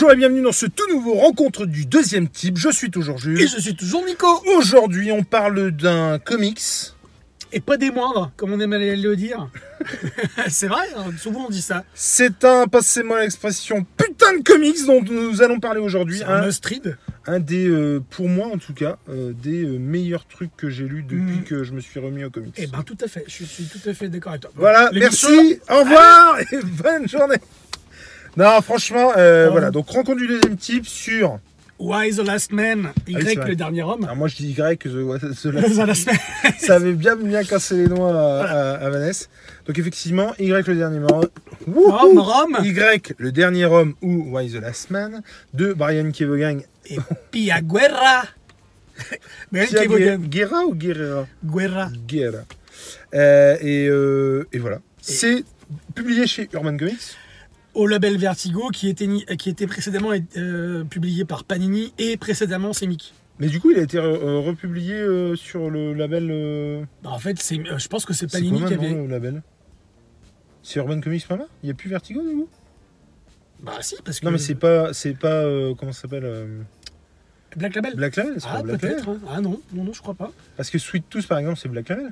Bonjour et bienvenue dans ce tout nouveau rencontre du deuxième type. Je suis toujours Jules. Et je suis toujours Nico. Aujourd'hui, on parle d'un comics. Et pas des moindres, comme on aime aller le dire. c'est vrai, hein, souvent on dit ça. C'est un, passez-moi l'expression, putain de comics dont nous allons parler aujourd'hui. Un must-read. un des, euh, pour moi en tout cas, euh, des euh, meilleurs trucs que j'ai lus depuis Mm. que je me suis remis au comics. Eh ben tout à fait, je suis tout à fait d'accord avec toi. Voilà, merci, au revoir et bonne journée. Non, franchement, euh, Pardon. voilà. Donc, rencontre du deuxième type sur. Why the Last Man, Y Ah oui, le dernier homme. Alors, moi, je dis Y, the- the last- The Last Man. ça avait bien bien cassé les noix à, à- à Vanessa. Donc effectivement, Y le dernier homme. Rome, Rome. Y le dernier homme ou Why the Last Man de Brian Kevogan. Et Pia Guerra. Gue- Guerra ou Guerrera? Guerra. Guerra. Euh, et, euh, et voilà. C'est publié chez Urban Comics. Au label Vertigo, qui était, qui était précédemment euh, publié par Panini et précédemment Semic. Mais du coup, il a été euh, republié euh, sur le label. euh, Bah, en fait, c'est, je pense que c'est Panini qui avait. le label? C'est Urban Comics pas mal Il n'y a plus Vertigo du coup? Bah si, parce que. Non mais c'est pas c'est pas comment ça s'appelle Black Label? Black Label, c'est ah, peut-être. hein. Ah non, non, non, je crois pas. Parce que Sweet Tooth par exemple, c'est Black Label.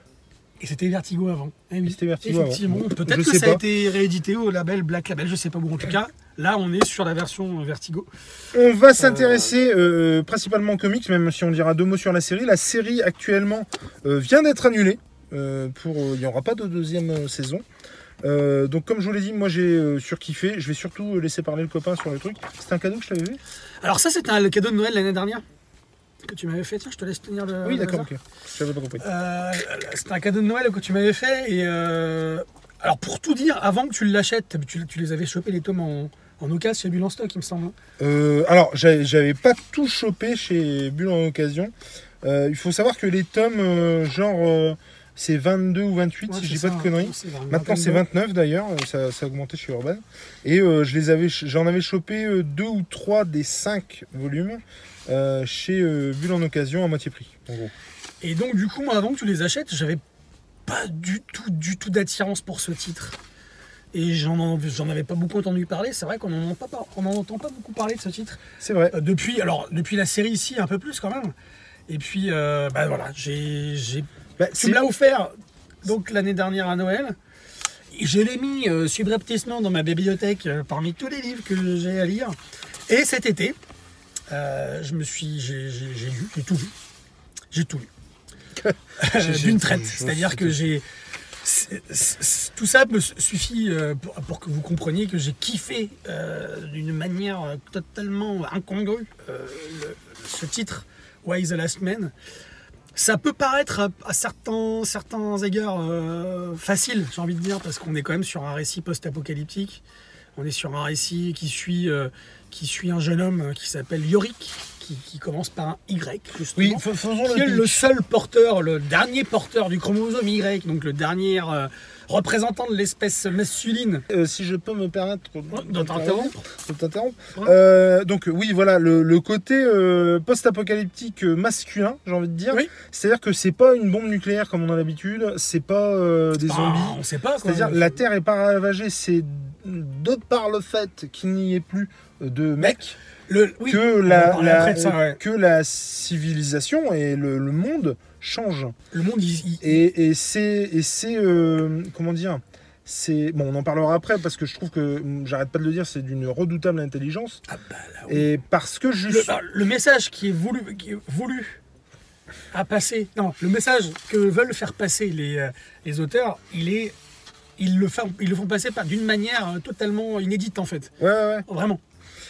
Et c'était Vertigo avant. Eh oui. C'était Vertigo. Effectivement. Peut-être que ça pas. a été réédité au label Black Label, je sais pas. Bon, en tout cas, là, on est sur la version Vertigo. On va s'intéresser euh, principalement aux comics, même si on dira deux mots sur la série. La série actuellement euh, vient d'être annulée. euh, pour, euh, il n'y aura pas de deuxième euh, saison. Euh, donc comme je vous l'ai dit, moi j'ai euh, surkiffé. Je vais surtout laisser parler le copain sur le truc. C'était un cadeau que je t'avais vu? Alors, ça, c'était un- le cadeau de Noël l'année dernière que tu m'avais fait. Tiens, je te laisse tenir le. Oui d'accord, ok. J'avais pas compris. Euh, c'était un cadeau de Noël que tu m'avais fait. Et euh, alors, pour tout dire, avant que tu l'achètes, tu, tu les avais chopés les tomes en, en occasion chez Bulle en stock, il me semble. hein. Euh, alors, j'avais pas tout chopé chez Bulle en occasion. Il faut savoir que les tomes, genre, c'est 22 ou 28, Ouais, si je dis pas de hein. conneries. Une Maintenant, c'est de- 29 d'ailleurs, ça, ça a augmenté chez Urban. Et euh, je les avais, j'en avais chopé deux ou trois des cinq volumes euh, chez euh, Bulle en occasion à moitié prix, en gros. Et donc, du coup, moi, avant que tu les achètes, j'avais pas du tout, du tout d'attirance pour ce titre. Et j'en en- j'en avais pas beaucoup entendu parler. C'est vrai qu'on n'en entend, pas- on en entend pas beaucoup parler de ce titre. C'est vrai. Euh, depuis, alors, depuis la série ici, un peu plus quand même. Et puis, euh, bah voilà, j'ai, j'ai- Bah, tu me l'as offert donc l'année dernière à Noël. Et Je l'ai mis euh, subrepticement dans ma bibliothèque parmi tous les livres que j'ai à lire. Et cet été, euh, je me suis, j'ai, lu, j'ai tout lu. J'ai tout lu. Euh, D'une traite. C'est-à-dire que tout. j'ai. Tout ça me suffit euh, pour, pour que vous compreniez que j'ai kiffé euh, d'une manière totalement incongrue euh, le- ce titre, Why is the Last Man. Ça peut paraître à, à certains, certains égards facile, j'ai envie de dire, parce qu'on est quand même sur un récit post-apocalyptique. On est sur un récit qui suit, qui suit un jeune homme qui s'appelle Yorick, qui, qui commence par un Y, justement Oui, fais- faisons qui est le le pitch. seul porteur, le dernier porteur du chromosome Y, donc le dernier euh, représentant de l'espèce masculine. Euh, si je peux me permettre De t'interrompre. Euh, donc oui, voilà, le, le côté euh, post-apocalyptique euh, masculin, j'ai envie de dire. Oui. C'est-à-dire que c'est pas une bombe nucléaire comme on a l'habitude, c'est pas euh, des Ah, zombies. on sait pas. C'est-à-dire la Terre est pas ravagée, c'est de par le fait qu'il n'y ait plus de mecs Le, oui, que, la, ça, ouais. que la civilisation et le, le monde changent. Le monde, il, il- Et, et c'est, euh, comment dire c'est bon, on en parlera après parce que je trouve que hum, j'arrête pas de le dire, c'est d'une redoutable intelligence. Ah bah là, oui. Et parce que le, bah, le message qui est voulu, qui est voulu à passer, non, le message que veulent faire passer les, euh, les auteurs, il est, ils le font, ils le font passer par d'une manière euh, totalement inédite en fait, ouais, ouais, ouais. vraiment.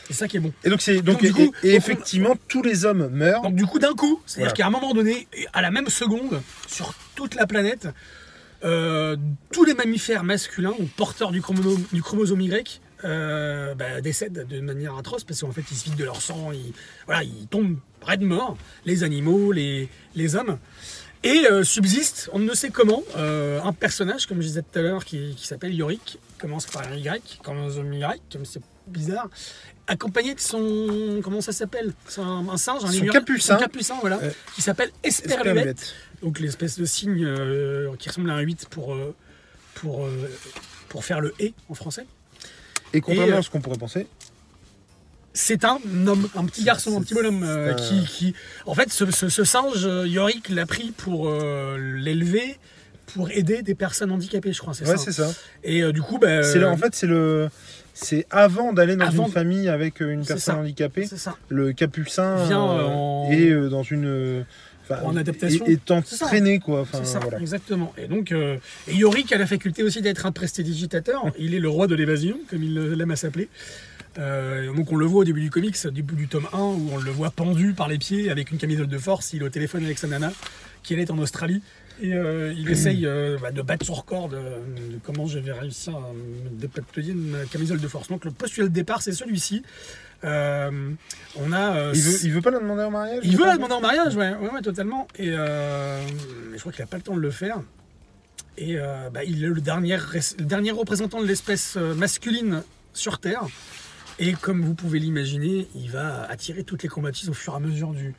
C'est ça qui est bon. Et donc c'est donc, Donc, du coup, et, donc, effectivement tous les hommes meurent. Donc du coup d'un coup, c'est-à-dire Voilà. qu'à un moment donné, à la même seconde, sur toute la planète, euh, tous les mammifères masculins, donc porteurs du chromosome, du chromosome Y, euh, bah, décèdent de manière atroce parce qu'en fait ils se vident de leur sang, ils, voilà, ils tombent raide mort, les animaux, les, les hommes. Et euh, subsiste, on ne sait comment, euh, un personnage, comme je disais tout à l'heure, qui, qui s'appelle Yorick, qui commence par un Y, chromosome Y, comme c'est bizarre, accompagné de son. Comment ça s'appelle? C'est un, un singe, un Son lémurien- capucin. son capucin, voilà, qui s'appelle Esperluette, donc l'espèce de signe euh, qui ressemble à un 8 pour, euh, pour, euh, pour faire le et en français. Et contrairement Et, à ce qu'on pourrait penser, c'est un homme, un petit garçon, un petit bonhomme qui, En fait, ce, ce- ce singe, Yorick l'a pris pour l'élever, pour aider des personnes handicapées, je crois, c'est Ouais, ça. c'est ça. Et du coup, bah, C'est en fait, c'est le. C'est avant d'aller dans Avant- une famille avec euh, une personne ça. handicapée, ça. le capucin Vient, euh, euh, en- est dans une. En adaptation. Et, quoi. Enfin, C'est ça, voilà. exactement. Et donc, euh, et Yorick a la faculté aussi d'être un prestidigitateur. Il est le roi de l'évasion, comme il l'aime à s'appeler. Euh, donc on le voit au début du comics, au début du tome 1, où on le voit pendu par les pieds avec une camisole de force. Il est au téléphone avec sa nana, qui elle est en Australie. Et euh, il essaye euh, bah, de battre son record de, de comment je vais réussir à me dépatouiller une camisole de force. Donc le postulat de départ, c'est celui-ci. Euh, on a. Il veut, il veut pas la demander en mariage il veut la demander en mariage, ouais, ouais, ouais, totalement. Et mais je crois qu'il n'a pas le temps de le faire. Et bah, il est le dernier, le dernier représentant de l'espèce masculine sur Terre. Et comme vous pouvez l'imaginer, il va attirer toutes les combattises au fur et à mesure du,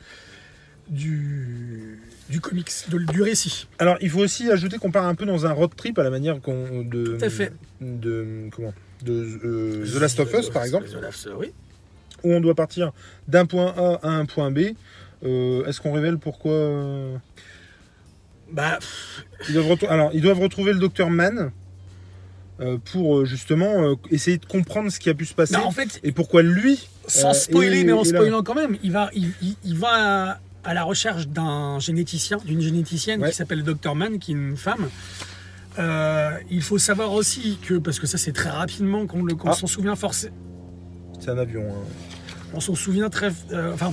du, du comics, de- du récit. Alors, il faut aussi ajouter qu'on part un peu dans un road trip à la manière qu'on de. Tout à fait. De comment De euh, The Last of Us, par exemple, The Last of Us, oui. où on doit partir d'un point A à un point B. Euh, Est-ce qu'on révèle pourquoi euh, Bah, ils doivent, Alors, ils doivent retrouver le docteur Mann euh, pour euh, justement euh, essayer de comprendre ce qui a pu se passer bah, en fait, et pourquoi lui. sans euh, spoiler, est- mais en spoilant quand même, il va, il, il- il va à, la recherche d'un généticien, d'une généticienne Ouais. qui s'appelle Dr Mann, qui est une femme. Euh, il faut savoir aussi que, parce que ça c'est très rapidement qu'on qu'on Ah. s'en souvient forcément, C'est un avion. hein. on s'en souvient très, euh, enfin,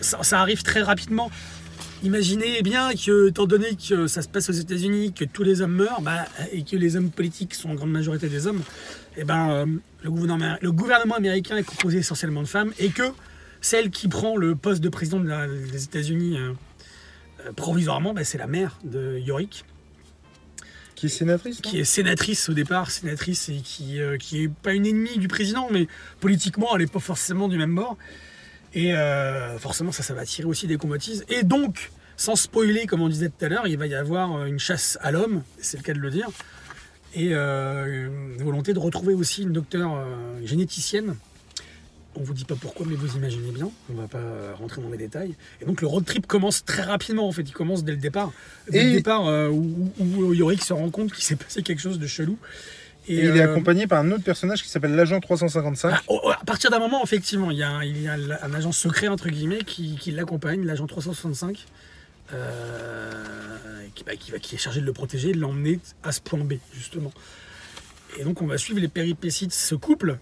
ça, ça arrive très rapidement. Imaginez bien que, étant donné que ça se passe aux États-Unis, que tous les hommes meurent, bah, et que les hommes politiques sont en grande majorité des hommes, et ben, euh, le, gouvernement, le gouvernement américain est composé essentiellement de femmes, et que celle qui prend le poste de président de la- des États-Unis euh, euh, provisoirement, bah, c'est la mère de Yorick, Qui est sénatrice qui est sénatrice au départ, sénatrice et qui, euh, qui est pas une ennemie du président, mais politiquement, elle n'est pas forcément du même bord. Et euh, forcément, ça, ça va attirer aussi des convoitises. Et donc, sans spoiler, comme on disait tout à l'heure, il va y avoir une chasse à l'homme, c'est le cas de le dire, et euh, une volonté de retrouver aussi une docteure généticienne. On vous dit pas pourquoi, mais vous imaginez bien. On va pas euh, rentrer dans les détails. Et donc le road trip commence très rapidement. En fait, il commence dès le départ. Dès le départ euh, où, Yorick se rend compte qu'il s'est passé quelque chose de chelou. Et il est euh, accompagné par un autre personnage qui s'appelle l'agent 355. ah, oh, à partir d'un moment, effectivement, il y a, un, il y a un agent secret, entre guillemets, qui, qui l'accompagne, l'agent 365, euh, qui, bah, qui va, qui est chargé de le protéger, de l'emmener à ce point B, justement. Et donc, on va suivre les péripéties de ce couple,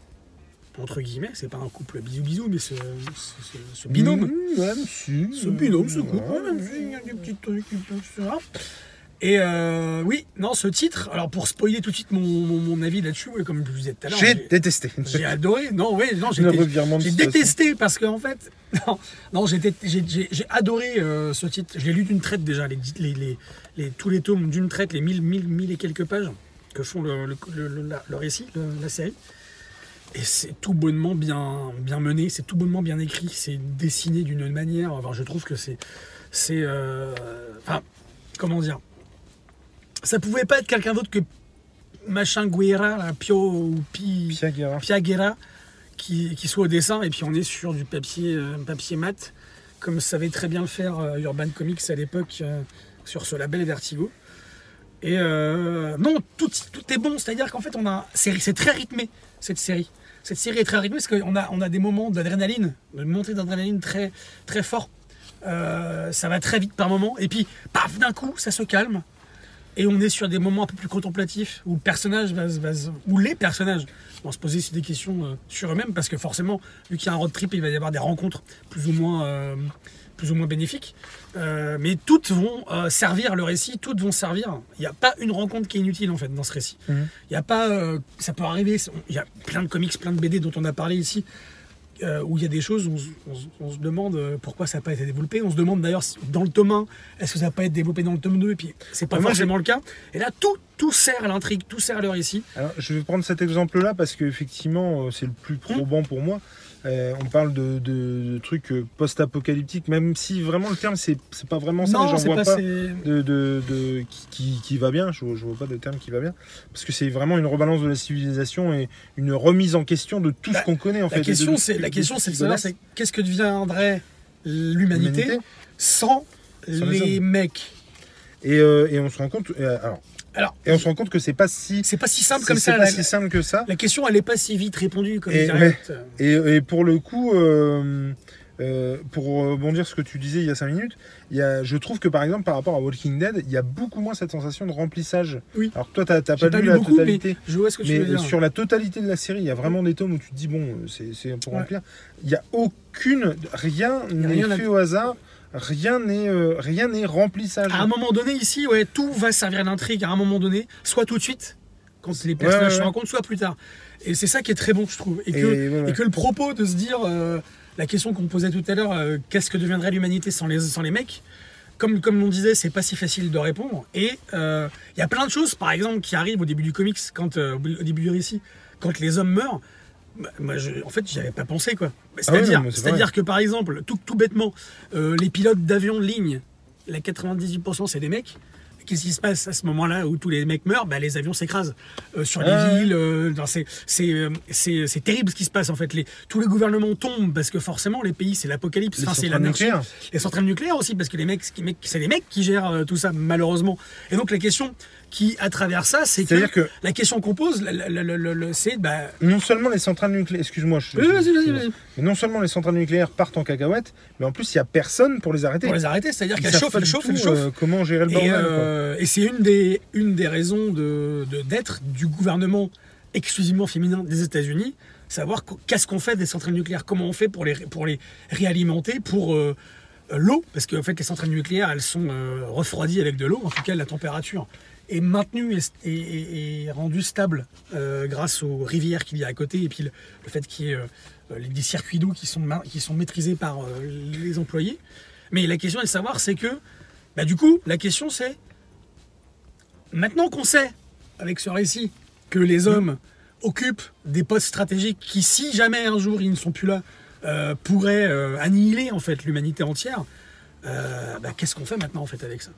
entre guillemets, c'est pas un couple bisou-bisou, mais ce, ce- ce- ce binôme. Mmh, ouais, si. Ce binôme, ce couple, Ouais. même s'il y a des petits trucs, etc. Et euh, oui, non, ce titre, alors pour spoiler tout de suite mon, mon- mon avis là-dessus, ouais, comme je vous disais tout à l'heure, J'ai détesté. j'ai adoré. Non, ouais, non, j'ai détesté parce qu'en fait, non, non j'ai adoré euh, ce titre. Je l'ai lu d'une traite déjà, les, les, les- les- tous les tomes d'une traite, les 1000, 1000, 1000 et quelques pages que font le, le- le- récit, le- la série. Et c'est tout bonnement bien, bien mené, c'est tout bonnement bien écrit, c'est dessiné d'une manière. Enfin, je trouve que c'est. c'est euh, enfin, comment dire Ça pouvait pas être quelqu'un d'autre que machin Guerra, là, Pio ou Pi. Piaguera. Piaguera qui, qui soit au dessin et puis on est sur du papier, euh, papier mat comme savait très bien le faire euh, Urban Comics à l'époque sur ce label Vertigo. Et euh, non, tout, tout est bon, c'est-à-dire qu'en fait on a c'est c'est très rythmé cette série. Cette série est très rythmée parce qu'on a, on a des moments d'adrénaline, de montée d'adrénaline très, très fort. Euh, ça va très vite par moment et puis paf d'un coup ça se calme et on est sur des moments un peu plus contemplatifs où le personnage va, où les personnages vont se poser des questions euh, sur eux-mêmes parce que forcément vu qu'il y a un road trip il va y avoir des rencontres plus ou moins euh, plus ou moins bénéfiques. Euh, mais toutes vont servir le récit toutes vont servir. Il n'y a pas une rencontre qui est inutile en fait dans ce récit. Mhm. il y a pas ça peut arriver il y a plein de comics plein de BD dont on a parlé ici euh, où il y a des choses où on, se- on se- on se demande euh, pourquoi ça n'a pas été développé. On se demande d'ailleurs dans le tome 1, est-ce que ça n'a pas été développé dans le tome 2 Et puis c'est pas Moi, forcément le cas. Et là, tout, tout sert à l'intrigue, tout sert à le récit. Alors, je vais prendre cet exemple-là parce qu'effectivement, euh, c'est le plus probant pour moi. Euh, on parle de, de- de trucs euh, post-apocalyptiques, même si vraiment le terme, c'est pas vraiment ça. J'en vois pas. de, qui, qui- qui va bien. Je, je vois pas de terme qui va bien. Parce que c'est vraiment une rebalance de la civilisation et une remise en question de tout Bah, ce qu'on connaît en fait. La question, c'est la question, c'est de savoir, qu'est-ce que deviendrait l'humanité l'humanité. sans Sans les les mecs? Et, euh, et on se rend compte. euh, alors, Alors, et on se rend compte que c'est pas si. c'est pas si simple comme c'est ça. pas La, si simple que ça. la question, elle est pas si vite répondue comme Et- ouais. Et, et pour le coup, euh, euh, pour rebondir ce que tu disais il y a 5 minutes, il y a, je trouve que par exemple par rapport à Walking Dead, il y a beaucoup moins cette sensation de remplissage. Oui. Alors toi, t'as pas, pas lu lu la beaucoup, mais totalité. je vois ce que tu Mais, veux dire. sur la totalité de la série, il y a vraiment des tomes où tu te dis, bon, c'est pour Ouais. remplir. Il n'y a aucune. Rien y n'est fait au hasard. Rien n'est euh, rien n'est remplissage. À un moment donné, ici, ouais, tout va servir d'intrigue à un moment donné, soit tout de suite, quand les personnages ouais, se rencontrent, soit plus tard. Et c'est ça qui est très bon, je trouve. Et que, Et, ouais, ouais. et que le propos de se dire, euh, la question qu'on posait tout à l'heure, euh, qu'est-ce que deviendrait l'humanité sans les, sans les mecs comme, comme on disait, c'est pas si facile de répondre. Et il y a plein de choses, par exemple, qui arrivent au début du comics, quand, au début du récit, quand les hommes meurent. Bah, Moi, je- en fait, j'y avais pas pensé, quoi. C'est-à-dire, mais c'est c'est-à-dire que, par exemple, tout, tout bêtement, euh, les pilotes d'avions de ligne, les 98% c'est des mecs. Qu'est-ce qui se passe à ce moment-là où tous les mecs meurent? Bah, Les avions s'écrasent euh, sur les Ouais. villes. euh, c'est, terrible ce qui se passe en fait. Les, tous les gouvernements tombent parce que forcément les pays c'est l'apocalypse. Les Enfin, c'est centrales l'anarchie. nucléaires. Les centrales nucléaires aussi parce que les mecs, c'est les mecs qui gèrent tout ça malheureusement. Et donc la question qui à travers ça, c'est que, que la question qu'on pose, c'est bah, non seulement les centrales nucléaires, excuse-moi, je- oui, mais non seulement les centrales nucléaires partent en cacahuète, mais en plus il y a personne pour les arrêter. pour les arrêter, c'est-à-dire Ils qu'elle savent chauffe, pas elle du chauffe, tout, elle chauffe. euh, comment gérer le bordel. euh, et c'est une des, une des raisons de, d'être du gouvernement exclusivement féminin des États-Unis, savoir qu- qu'est-ce qu'on fait des centrales nucléaires, comment on fait pour les, pour les réalimenter, pour euh, l'eau, parce qu'en fait les centrales nucléaires elles sont refroidies avec de l'eau, en tout cas la température est maintenue et, et- et- et rendue stable euh, grâce aux rivières qu'il y a à côté et puis le, le fait qu'il y ait euh, les- des circuits d'eau qui sont, qui sont maîtrisés par euh, les employés. Mais la question est de savoir, c'est que, bah, du coup, la question c'est, maintenant qu'on sait, avec ce récit, que les hommes occupent des postes stratégiques qui, si jamais un jour ils ne sont plus là, pourraient annihiler en fait l'humanité entière, bah, qu'est-ce qu'on fait maintenant en fait avec ça?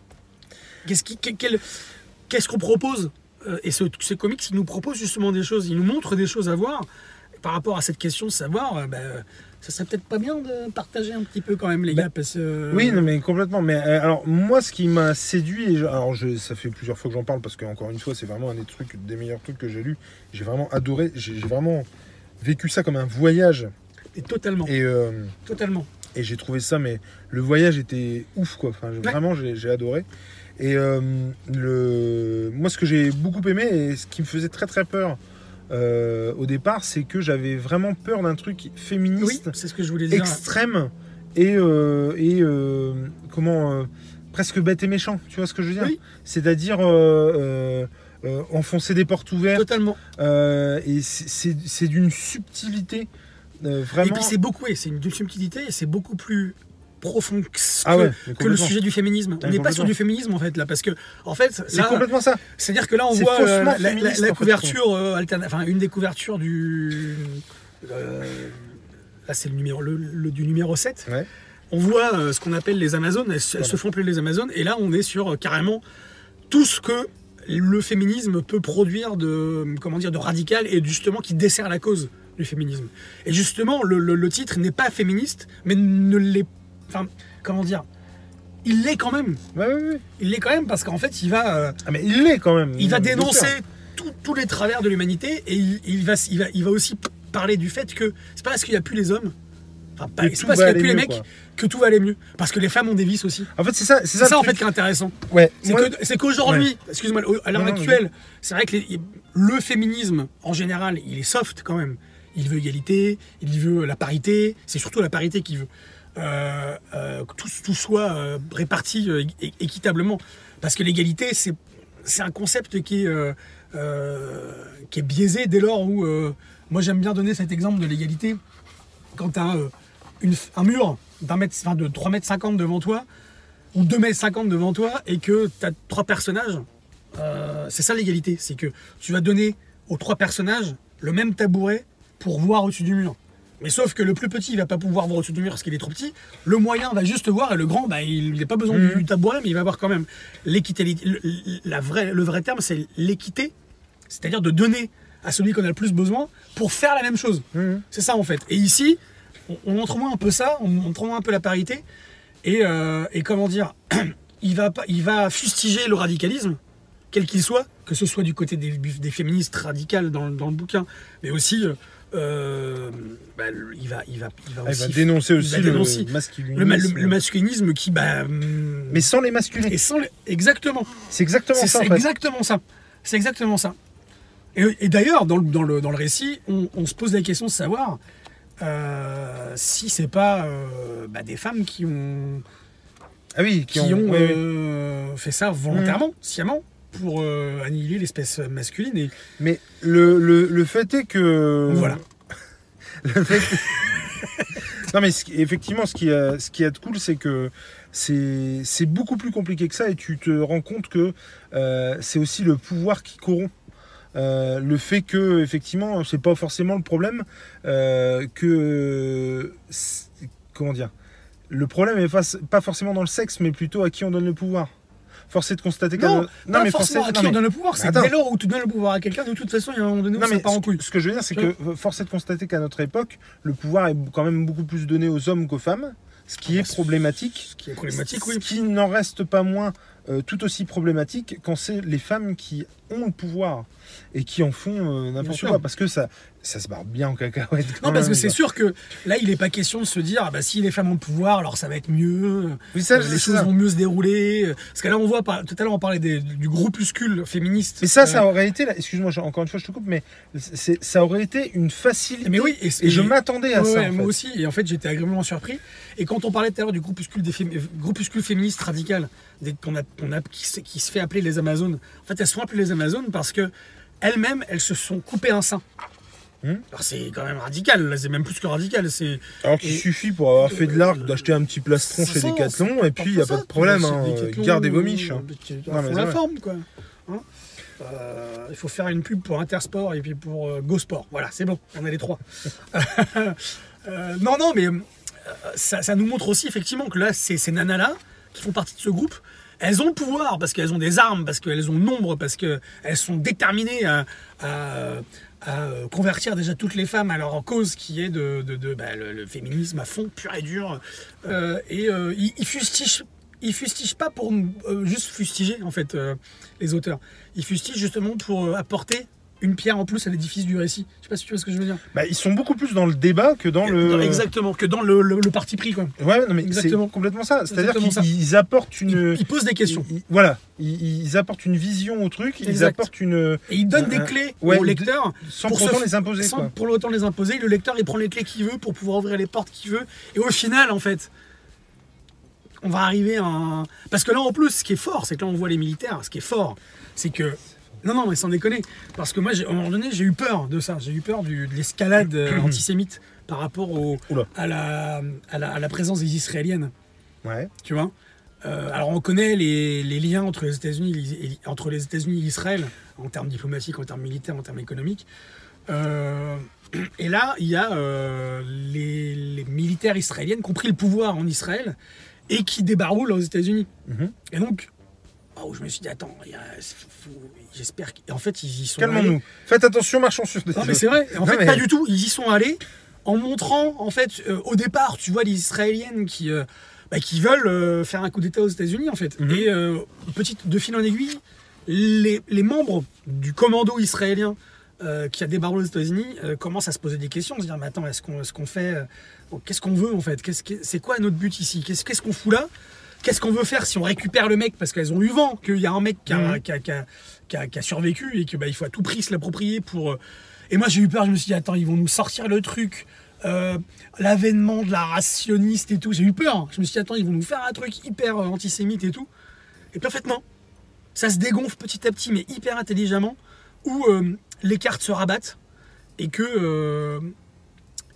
Qu'est-ce qui- quel- qu'est-ce qu'on propose Euh, Et ce, ce comics, nous propose justement des choses, il nous montre des choses à voir. Et par rapport à cette question de savoir, bah, ça serait peut-être pas bien de partager un petit peu quand même les Bah, gars, parce que... Oui, non, mais complètement. Mais euh, alors, moi, ce qui m'a séduit, et je- alors je, ça fait plusieurs fois que j'en parle parce qu'encore une fois, c'est vraiment un des trucs, des meilleurs trucs que j'ai lu. J'ai vraiment adoré. J'ai vraiment vécu ça comme un voyage. Et totalement, Et, euh, totalement. et j'ai trouvé ça, mais le voyage était ouf, quoi. Enfin, Ouais. Vraiment, j'ai adoré. Et euh, le, moi, ce que j'ai beaucoup aimé et ce qui me faisait très très peur euh, au départ, c'est que j'avais vraiment peur d'un truc Oui, féministe c'est ce que je voulais dire. extrême et, euh, et euh, comment presque bête et méchant. Tu vois ce que je veux dire? Oui. C'est-à-dire enfoncer des portes ouvertes. Totalement. et c'est- d'une subtilité euh, Et vraiment. puis c'est beaucoup, et c'est une subtilité, et c'est beaucoup plus profond que, ah ouais, que le sujet du féminisme. On n'est pas sur du féminisme en fait là, parce que en fait, C'est complètement ça. c'est-à-dire que là on voit euh, la, couverture euh, enfin une des couvertures du, euh, là c'est le numéro le, le- du numéro 7. Ouais. On voit ce qu'on appelle les Amazones, elles, se- elles se font appeler les Amazones, et là on est sur carrément tout ce que le féminisme peut produire de comment dire de radical et justement qui dessert la cause du féminisme. Et justement le, le- le titre n'est pas féministe, mais ne l'est, enfin comment dire, il l'est quand même. Ouais, ouais, ouais. Il l'est quand même parce qu'en fait il va euh, Ah, mais il l'est quand même. il va dénoncer tous les travers de l'humanité et il, il va, il, va, il va aussi parler du fait que c'est pas parce qu'il n'y a plus les hommes, enfin, pas- c'est pas parce qu'il n'y a plus les mecs quoi. que tout va aller mieux. Parce que les femmes ont des vices aussi. En fait, c'est ça, c'est ça, en fait qui est intéressant. Ouais. C'est moi- que- c'est qu'aujourd'hui, excuse-moi, à l'heure Non, non, actuelle, c'est vrai que les- le féminisme, en général, il est soft quand même. Il veut égalité, il veut la parité, c'est surtout la parité qu'il veut. Euh, euh, tout, tout soit euh, réparti équitablement. Parce que l'égalité, c'est un concept qui est, biaisé dès lors où. moi, j'aime bien donner cet exemple de l'égalité. Quand tu as un mur d'un mètre, enfin, de 3 mètres 50 devant toi, ou 2 mètres 50 devant toi, et que tu as trois personnages, c'est ça l'égalité, c'est que tu vas donner aux trois personnages le même tabouret pour voir au-dessus du mur. Mais sauf que le plus petit, il va pas pouvoir voir au-dessus du mur parce qu'il est trop petit. Le moyen va juste voir et le grand, bah, il n'a pas besoin Mhm. du tabouret, mais il va voir quand même. L'équité, le, la vraie, le vrai terme, c'est l'équité, c'est-à-dire de donner à celui qu'on a le plus besoin pour faire la même chose. Mhm. C'est ça en fait. Et ici, on, on entrevoit un peu ça, on entrevoit un peu la parité. Et, euh, et comment dire, il va, il va fustiger le radicalisme, quel qu'il soit, que ce soit du côté des, des féministes radicales dans, dans le bouquin, mais aussi, euh, euh, bah, il, va, il, va, il va Ah, il aussi va dénoncer aussi va le masculinisme. le, ma- le- le masculinisme qui, bah, hum, Mais sans les masculins. et sans les- exactement. C'est exactement ça c'est exactement ça. C'est exactement ça. Et, d'ailleurs, dans le, dans, le, dans le récit, on, on se pose la question de savoir euh, si c'est pas euh, bah, des femmes qui ont, Ah oui, qui ont, euh, fait ça volontairement, sciemment, pour euh, annihiler l'espèce masculine. Et Mais le, le, le fait est que. Voilà. le fait que- non, mais ce qui- effectivement, ce qui, est, ce qui est cool, c'est que c'est beaucoup plus compliqué que ça et tu te rends compte que euh, c'est aussi le pouvoir qui corrompt. Euh, le fait que, effectivement, c'est pas forcément le problème, que. Comment dire Le problème est pas, pas forcément dans le sexe, mais plutôt à qui on donne le pouvoir. Force est de constater qu'à non, no- pas mais forcément forcé- à qui non, on donne le pouvoir. C'est dès lors où tu donnes le pouvoir à quelqu'un, de toute façon, il y a un moment donné où Non, ça mais part en couille. ce que je veux dire, c'est que euh, force est de constater qu'à notre époque, le pouvoir est quand même beaucoup plus donné aux hommes qu'aux femmes, ce qui Ah est c'est- problématique. Ce qui est problématique, oui. Ce qui n'en reste pas moins euh, tout aussi problématique quand c'est les femmes qui ont le pouvoir et qui en font euh, n'importe quoi, parce que ça, ça se barre bien en cacahuète. quand Non, parce que c'est sûr que là, il n'est pas question de se dire, ah bah, si les femmes ont le pouvoir, alors ça va être mieux, Oui, ça, euh, les choses ça. vont mieux se dérouler. Parce que là, on voit, tout à l'heure, on parlait des- du groupuscule féministe. Mais ça, Euh, ça aurait été, excuse-moi, encore une fois, je te coupe, mais ça aurait été une facilité. Mais oui, et, Et je m'attendais à Ouais, ça. ouais, en moi fait. aussi, et en fait j'étais agréablement surpris. Et quand on parlait tout à l'heure du groupuscule, des fém- groupuscule féministe radical, des- qu'on a, qui se fait appeler les Amazones, en fait elles sont appelées les Amazones parce que elles-mêmes, elles se sont coupées un sein. Alors c'est quand même radical, c'est même plus que radical, c'est... Alors qu'il Et- suffit pour avoir fait de l'arc d'acheter un petit plastron chez ça, Decathlon et puis il n'y a pas de problème. hein, Gardez vos miches. hein. Non, mais la vrai. forme, quoi. Hein Euh, il faut faire une pub pour Intersport et puis pour euh, Go Sport. Voilà, c'est bon, on a les trois. Euh, non, non, mais euh, ça, ça nous montre aussi effectivement que là, ces, ces nanas-là, qui font partie de ce groupe, elles ont le pouvoir parce qu'elles ont des armes, parce qu'elles ont le nombre, parce qu'elles sont déterminées à, à- à, euh, convertir déjà toutes les femmes à leur cause qui est de, bah, le, féminisme à fond, pur et dur. Euh, et euh, ils, ils fustigent. Pas pour euh, juste fustiger en fait les auteurs. Ils fustigent justement pour apporter une pierre en plus à l'édifice du récit. Je sais pas si tu vois ce que je veux dire. Bah, ils sont beaucoup plus dans le débat que dans le. Exactement, que dans le, le- le parti pris quoi. Ouais, non, mais c'est Exactement. complètement ça. C'est-à-dire qu'ils ils apportent une. ils posent des questions. ils- ils- voilà, ils, apportent une vision au truc, ils apportent une. Et ils donnent un- des clés ouais, au lecteur sans Pour autant les imposer. sans quoi. pour autant les imposer. Le lecteur, il prend les clés qu'il veut pour pouvoir ouvrir les portes qu'il veut. Et au final, en fait, on va arriver à un... Parce que là, en plus, ce qui est fort, c'est que là, on voit les militaires. Ce qui est fort, c'est que... Non, non, mais sans déconner. Parce que moi, à un moment donné, j'ai eu peur de ça. J'ai eu peur du- de l'escalade euh, antisémite par rapport au, à, la, à, la, à la présence des Israéliennes. Ouais. Tu vois? Euh, alors on connaît les, les liens entre les États-Unis et- entre les États-Unis et Israël en termes diplomatiques, en termes militaires, en termes économiques. Euh, et là, il y a euh, les, les militaires israéliens qui ont pris le pouvoir en Israël et qui débarroulent aux États-Unis. Mhm. Et donc, oh, je me suis dit attends, j'espère qu'en fait ils y sont allés. Calmons-nous. Faites attention, marchons sur des Non mais c'est vrai, en Non, fait mais- pas du tout, ils y sont allés en montrant, en fait, euh, au départ, tu vois les Israéliennes qui, euh, bah, qui veulent euh, faire un coup d'État aux États-Unis en fait. Mhm. Et petite de fil en aiguille, les, les membres du commando israélien qui a débarqué aux États-Unis commencent à se poser des questions, se dire mais attends, est-ce qu'on est fait, qu'est-ce qu'on veut en fait, Qu'est-ce que- c'est quoi notre but ici, qu'est-ce qu'est-ce qu'on fout là? Qu'est-ce qu'on veut faire si on récupère le mec parce qu'elles ont eu vent qu'il y a un mec qui a, Mhm. qui a- qui a- qui a- qui a survécu et que bah, il faut à tout prix se l'approprier pour. euh, Et moi j'ai eu peur, je me suis dit attends ils vont nous sortir le truc, euh, l'avènement de la rationniste et tout. J'ai eu peur. hein. Je me suis dit attends ils vont nous faire un truc hyper euh, antisémite et tout. Et puis en fait non, ça se dégonfle petit à petit mais hyper intelligemment où euh, les cartes se rabattent et que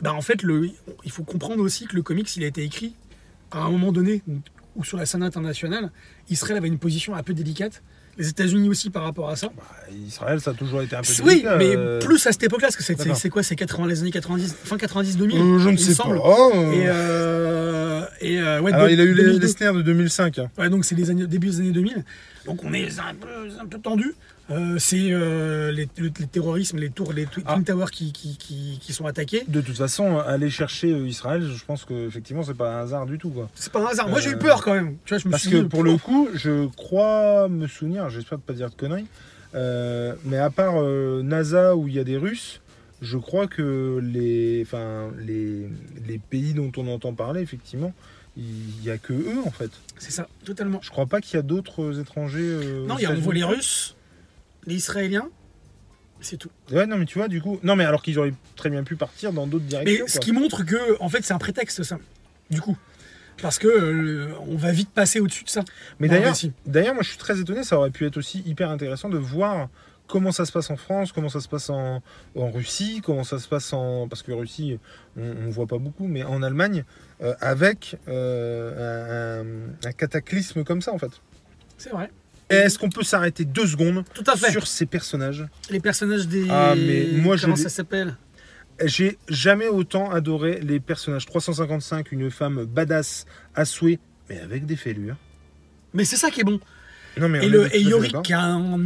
bah, en fait le, il faut comprendre aussi que le comics il a été écrit à un moment donné où sur la scène internationale Israël avait une position un peu délicate Les États-Unis aussi par rapport à ça. Bah, Israël, ça a toujours été un peu oui, délicat, mais euh, plus à cette époque-là, parce que c'est- quoi C'est 80, les années 90, fin 90-2000 euh, je ne sais pas. semble. Et, euh, et euh, ouais, Alors, de- il a eu les 2002. Lesnar de 2005. hein. Ouais, donc c'est les années, début des années 2000. Donc on est un peu, un peu tendu. Euh, c'est euh, les, le- les terrorismes, les tours, les Twin Ah. Towers qui, qui, qui, qui sont attaqués. De toute façon, aller chercher euh, Israël, je pense que effectivement, c'est pas un hasard du tout. C'est pas un hasard. Moi j'ai eu peur quand même. Tu vois, je me Parce suis que dit, pour le coup, je crois me souvenir, j'espère ne pas dire de conneries, mais à part NASA où il y a des Russes, je crois que les, enfin, les, les pays dont on entend parler, effectivement, il n'y a que eux en fait. C'est ça, totalement. Je crois pas qu'il y a d'autres étrangers. euh, Non, il y a on voit les. Russes, les Israéliens, c'est tout. Ouais, non, mais tu vois, du coup, non, mais alors qu'ils auraient très bien pu partir dans d'autres Mais directions. ce quoi. qui montre que, en fait, c'est un prétexte, ça. Du coup. Parce que euh, on va vite passer au-dessus de ça. Mais d'ailleurs, d'ailleurs, moi, je suis très étonné. Ça aurait pu être aussi hyper intéressant de voir comment ça se passe en France, comment ça se passe en, en Russie, comment ça se passe en parce que Russie, on, on voit pas beaucoup, mais en Allemagne, euh, avec euh, un, un cataclysme comme ça, en fait. c'est vrai. Est-ce qu'on peut s'arrêter deux secondes Tout à fait. sur ces personnages? Les personnages des. Ah, mais moi, Comment ça s'appelle? J'ai jamais autant adoré les personnages. 355, une femme badass à souhait, mais avec des fêlures. Mais c'est ça qui est bon. Non, mais Et, le, et Yorick qui a un.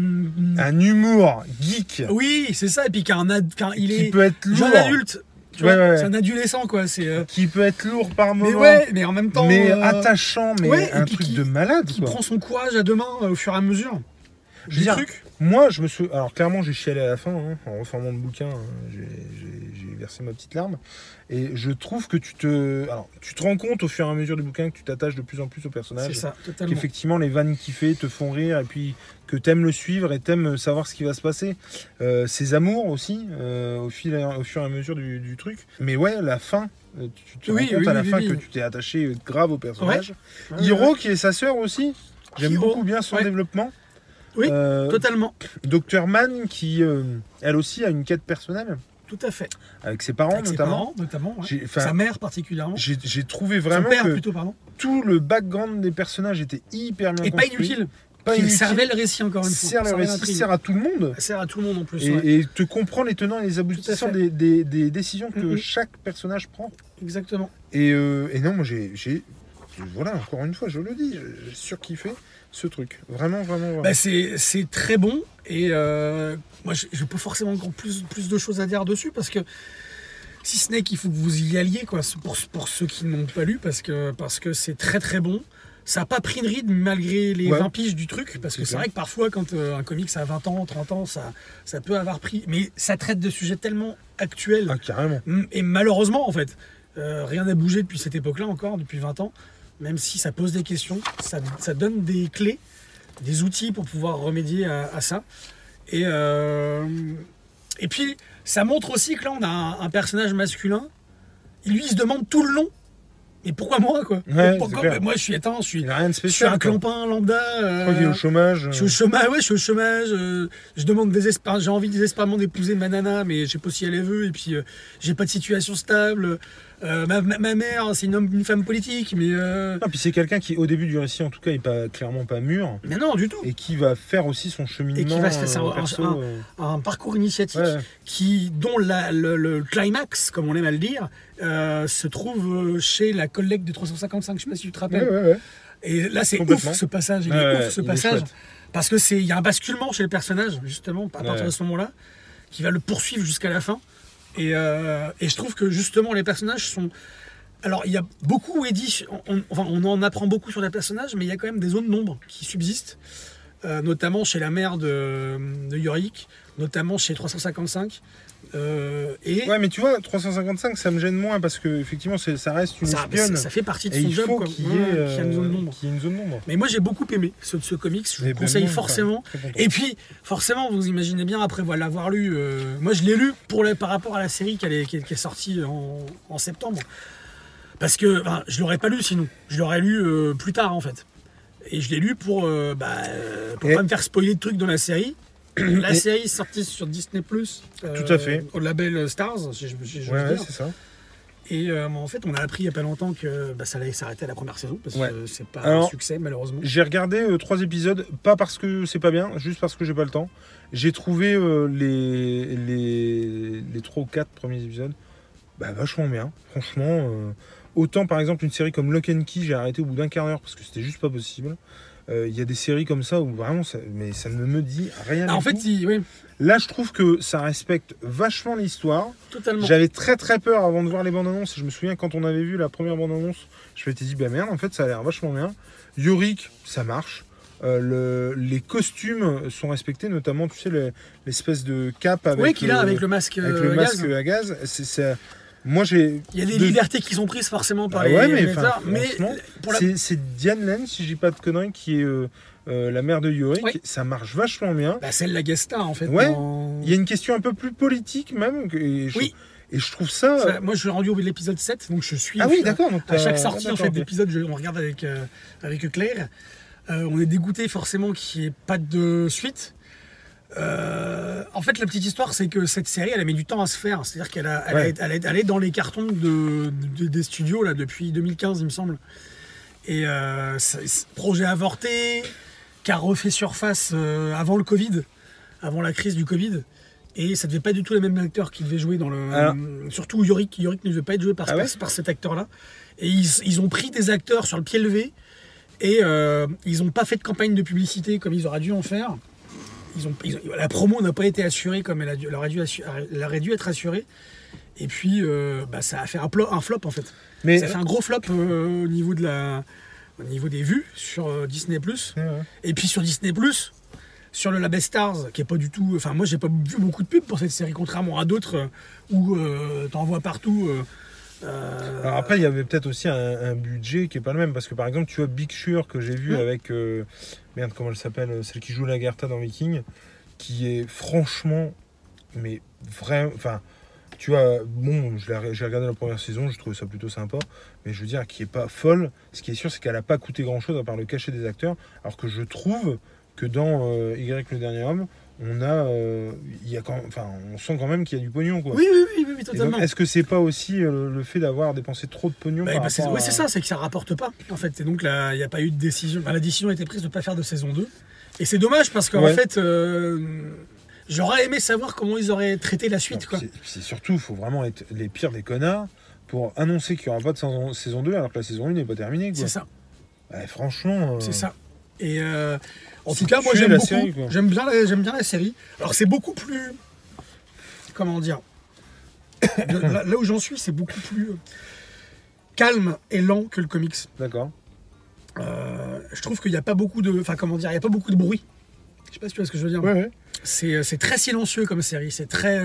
un humour geek Oui, c'est ça. Et puis qui a un. ad- il qui est peut être jeune lourd, adulte. Tu Ouais, vois, ouais, ouais. c'est un adolescent, quoi. C'est. euh, qui peut être lourd par Mais moment, ouais, mais en même temps. mais euh, attachant, mais un truc qui- de malade. Qui quoi. prend son courage à deux mains euh, au fur et à mesure. Je veux dire, truc. Moi, je me suis. Alors, clairement, j'ai chialé à la fin, hein, en reformant le bouquin, hein, j'ai- versé ma petite larme. Et je trouve que tu te. Alors, tu te rends compte au fur et à mesure du bouquin que tu t'attaches de plus en plus au C'est personnage. ça, totalement. Qu'effectivement, les vannes qu'il fait te font rire, et puis que t'aimes le suivre et t'aimes savoir ce qui va se passer. Euh, ses amours aussi, euh, au, fil, au fur et à mesure du, du truc. Mais ouais, la fin. euh, Tu te Oui, rends compte oui, à la oui, fin que tu t'es attaché grave au personnage. Ouais, Hiro, qui est sa sœur aussi. J'aime beaucoup bien son ouais. développement. Oui, Euh, Totalement. Dr Man, qui euh, elle aussi a une quête personnelle, Tout à fait. avec ses parents Avec ses notamment. parents, notamment. ouais. Sa mère particulièrement. J'ai trouvé vraiment père que plutôt, pardon. tout le background des personnages était hyper bien Et pas inutile. Pas inutile. servait le récit encore une fois. sert le récit, sert à tout le monde. Ça sert à tout le monde en plus. Et, ouais. et te comprend les tenants et les aboutissants des, des- des décisions que chaque personnage prend. Exactement. Et, euh, et non, moi j'ai. Voilà, encore une fois, je le dis, j'ai surkiffé ce truc. Vraiment, vraiment, vraiment. Bah, c'est très bon. Et euh, moi, je n'ai pas forcément encore plus, plus de choses à dire dessus parce que si ce n'est qu'il faut que vous y alliez, quoi, pour, pour ceux qui n'ont pas lu, parce que parce que c'est très très bon. Ça n'a pas pris de rythme malgré les Ouais. 20 piges du truc, parce que C'est vrai que parfois, quand euh, un comics a 20 ans, 30 ans, ça, ça peut avoir pris. Mais ça traite de sujets tellement actuels. Ah, carrément. Et malheureusement, en fait, euh, rien n'a bougé depuis cette époque-là encore, depuis 20 ans. Même si ça pose des questions, ça, ça donne des clés, des outils pour pouvoir remédier à, à ça. Et, euh, et puis, ça montre aussi que là, on a un, un personnage masculin. Il lui, il se demande tout le long. Mais pourquoi moi, quoi? Ouais, Pourquoi. Moi, je suis éteint, je suis, Il n'y a rien de je suis spécial. un clampin lambda. Est euh, au chômage. je suis au chômage, ouais, je suis au chômage. euh, je demande désespérément, j'ai envie désespérément d'épouser ma nana, mais je sais pas si elle les veut. Et puis, euh, j'ai pas de situation stable. Euh, ma, mère, c'est une, femme politique, mais euh, Non, puis c'est quelqu'un qui, au début du récit, en tout cas, est pas clairement pas mûr mais non, du tout. et qui va faire aussi son cheminement. Et qui va se faire ça, euh, un- perso, un- Un parcours initiatique ouais. qui, dont la- le, le climax, comme on aime à le dire, se trouve chez la collègue de 355. Je sais pas si tu te rappelles. ouais, ouais. Et là, c'est ouf ce passage. Il est ouf ce passage. Parce que c'est il y a un basculement chez le personnage, justement, à partir de ce moment-là, qui va le poursuivre jusqu'à la fin. Et, euh, et je trouve que justement, les personnages sont. Alors, il y a beaucoup, Eddie, on, enfin, on en apprend beaucoup sur les personnages, mais il y a quand même des zones d'ombre qui subsistent, euh, notamment chez la mère de, de Yorick, notamment chez 355. Euh, et Ouais, mais tu vois, 355, ça me gêne moins parce que effectivement, ça reste une ça, espionne. ça fait partie de son il job, quoi. y, Ouais, ait, a euh, qu'il y ait une zone d'ombre. Mais moi, j'ai beaucoup aimé ce, ce comics, je vous conseille ben non, forcément. Et puis, forcément, vous imaginez bien, après l'avoir lu, euh, moi je l'ai lu pour le- par rapport à la série qui, est, sortie en, en septembre. Parce que enfin, je l'aurais pas lu sinon. Je l'aurais lu euh, plus tard en fait. Et je l'ai lu pour, bah, pour Et- pas me faire spoiler de trucs dans la série. la série est sortie sur Disney Plus. Tout à fait. Au label Stars, si je, si je Ouais, veux ouais, dire. c'est ça. Et euh, en fait, on a appris il y a pas longtemps que bah, ça allait s'arrêter à la première saison parce Ouais. que c'est pas Alors, un succès malheureusement. J'ai regardé euh, trois épisodes, pas parce que c'est pas bien, juste parce que j'ai pas le temps. J'ai trouvé euh, les, les, les trois ou quatre premiers épisodes bah, vachement bien, franchement. euh, autant par exemple une série comme Lock and Key, j'ai arrêté au bout d'un quart d'heure parce que c'était juste pas possible. Euh, Il y a des séries comme ça où vraiment, ça, mais ça ne me dit rien. Ah, du en fait, tout. il- oui, Là, je trouve que ça respecte vachement l'histoire. totalement. J'avais très très peur avant de voir les bandes annonces. Je me souviens quand on avait vu la première bande annonce, je m'étais dit, bah merde, en fait, ça a l'air vachement bien. Yorick, ça marche. Euh, le- les costumes sont respectés, notamment, tu sais, le- l'espèce de cape avec, Oui, qu'il a le, avec le masque. avec euh, le à masque gaz. à gaz. C'est, c'est- moi, j'ai. Il y a des de- libertés qui sont prises forcément par les ouais, mais enfin, mais franchement, pour la... C'est, Diane Lane, si je dis pas de conneries, qui est euh, euh, la mère de Yorick. Oui. Ça marche vachement bien. bah, c'est la guest star en fait. Ouais. dans- Il y a une question un peu plus politique même. Et je, Oui. et je trouve ça. Ça, moi, je suis rendu au bout de l'épisode 7, donc je suis. ah oui, d'accord. À chaque sortie ah, en fait, d'épisode, on regarde avec, euh, avec Claire. On est dégoûté forcément qu'il n'y ait pas de suite. Euh, en fait, la petite histoire, c'est que cette série, elle a mis du temps à se faire. C'est-à-dire qu'elle a, elle a- Ouais. elle est- elle est dans les cartons de, de- des studios là, depuis 2015, il me semble. Et euh, projet avorté, qui a refait surface euh, avant le Covid, avant la crise du Covid. Et ça devait pas du tout les mêmes acteurs qui devaient jouer dans le. Alors- surtout Yorick. Yorick ne devait pas être joué par, Ah ouais par- par cet acteur-là. Et ils, ils ont pris des acteurs sur le pied levé et ils n'ont pas fait de campagne de publicité comme ils auraient dû en faire. Ils ont, ils ont- la promo n'a pas été assurée comme elle, a dû- elle aurait, dû assu- elle aurait dû être assurée. Et puis, euh, bah, ça a fait un, flop en fait. Mais Ça a fait un gros flop euh, au, niveau de la, au niveau des vues sur euh, Disney+. Ouais, ouais. Et puis sur Disney+, sur le label Stars, qui est pas du tout... Enfin, moi, j'ai pas vu beaucoup de pubs pour cette série, contrairement à d'autres où t'en vois partout. Euh, Alors après, il y avait peut-être aussi un, un budget qui est pas le même parce que par exemple, tu vois Big Sur que j'ai vu Mm. avec euh, merde comment elle s'appelle, euh, celle qui joue la Gerta dans Viking, qui est franchement, mais vraiment, enfin, tu vois, bon, je l'ai- j'ai regardé la première saison, j'ai trouvé ça plutôt sympa, mais je veux dire, qui est pas folle. Ce qui est sûr, c'est qu'elle a pas coûté grand chose à part le cachet des acteurs, alors que je trouve que dans euh, Y le dernier homme, on a, euh, il y a quand, enfin, on sent quand même qu'il y a du pognon quoi. Oui, oui, oui, oui, oui, totalement. Est-ce que c'est pas aussi euh, le fait d'avoir dépensé trop de pognon Bah, bah, c'est à- c'est ça, c'est que ça rapporte pas, en fait. Et donc, là, il n'y a pas eu de décision. la décision a été prise de ne pas faire de saison 2. Et c'est dommage parce qu'en fait, euh, j'aurais aimé savoir comment ils auraient traité la suite. Quoi. C'est surtout, il faut vraiment être les pires des connards pour annoncer qu'il n'y aura pas de saison, saison 2 alors que la saison 1 n'est pas terminée. C'est ça, Ouais, franchement. euh, c'est ça. Et euh, en tout cas, moi j'aime la beaucoup. série, quoi. J'aime bien, la- j'aime bien la série. Alors c'est beaucoup plus. Comment dire là, là où j'en suis, c'est beaucoup plus euh, calme et lent que le comics. D'accord. Euh, je trouve qu'il n'y a pas beaucoup de. Enfin, comment dire Il n'y a pas beaucoup de bruit. Je sais pas si tu vois ce que je veux dire. Ouais, ouais. C'est euh, c'est très silencieux comme série, c'est très,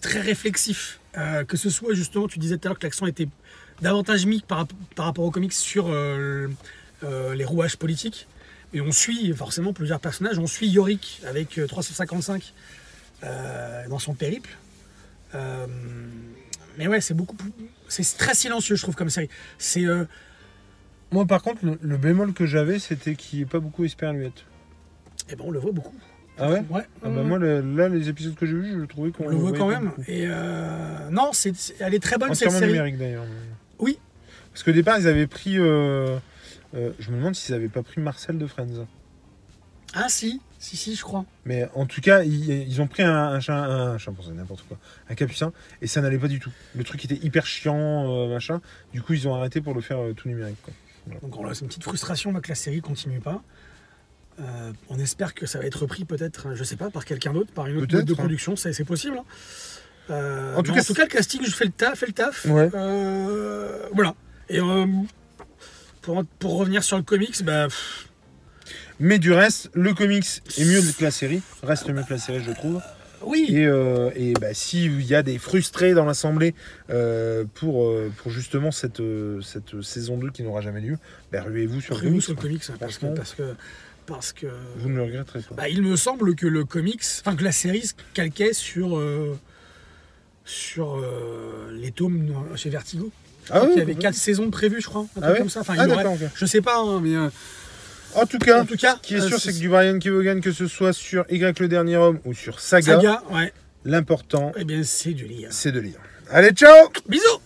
très réflexif. Euh, que ce soit justement, tu disais tout à l'heure que l'accent était davantage mis par, rapp- par rapport aux comics sur euh, euh, les rouages politiques. Et on suit forcément plusieurs personnages. On suit Yorick avec euh, 355 euh, dans son périple. Euh, mais ouais, c'est beaucoup plus. C'est très silencieux, je trouve, comme série. C'est. euh, Moi, par contre, le, le bémol que j'avais, c'était qu'il n'y ait pas beaucoup Esperluette. eh ben, on le voit beaucoup. Ah ouais? Ouais. ah bah. Moi, le- là, les épisodes que j'ai vus, je trouvais qu'on on le voit quand même. beaucoup. Et euh, non, c'est, elle est très bonne cette série. numérique d'ailleurs. Oui. Parce qu'au départ, ils avaient pris. euh, euh, je me demande s'ils n'avaient pas pris Marcel de Friends. Ah si, si, si, je crois. Mais en tout cas, ils, ils ont pris un, un, chat- un chimpanzé, n'importe quoi, un capucin, et ça n'allait pas du tout. Le truc était hyper chiant, euh, machin. Du coup, ils ont arrêté pour le faire euh, tout numérique. Quoi. Donc on a c'est une petite frustration là, que la série continue pas. Euh, on espère que ça va être repris peut-être, je sais pas, par quelqu'un d'autre, par une autre boîte de hein. production, c'est, possible. hein. En tout cas, en tout cas, le casting, je fais le taf, fait le taf. Ouais. Voilà. Et euh, pour, pour revenir sur le comics, bah, pff, Mais du reste, le comics est mieux que la série, reste mieux que la série, je trouve. oui, Et, euh, et bah, s'il y a des frustrés dans l'assemblée euh, pour, euh, pour justement cette, cette saison 2 qui n'aura jamais lieu, bah, ruez-vous sur le Ruez-vous comics. sur le quoi. comics, hein, parce que, parce que, parce que Vous ne le regretterez pas. Bah, il me semble que le comics, enfin que la série se calquait sur, sur les tomes chez Vertigo. Ah il y avait quatre saisons prévues, je crois, un Ah truc comme ça. Enfin, il Ah y aurait-. Je sais pas, hein, mais euh, En tout cas, en tout cas, ce qui est euh, sûr, c'est que du Brian Kevogan, que ce soit sur Y le dernier homme ou sur Saga, Saga, ouais, l'important, eh bien c'est du lire. c'est de lire. Allez, ciao Bisous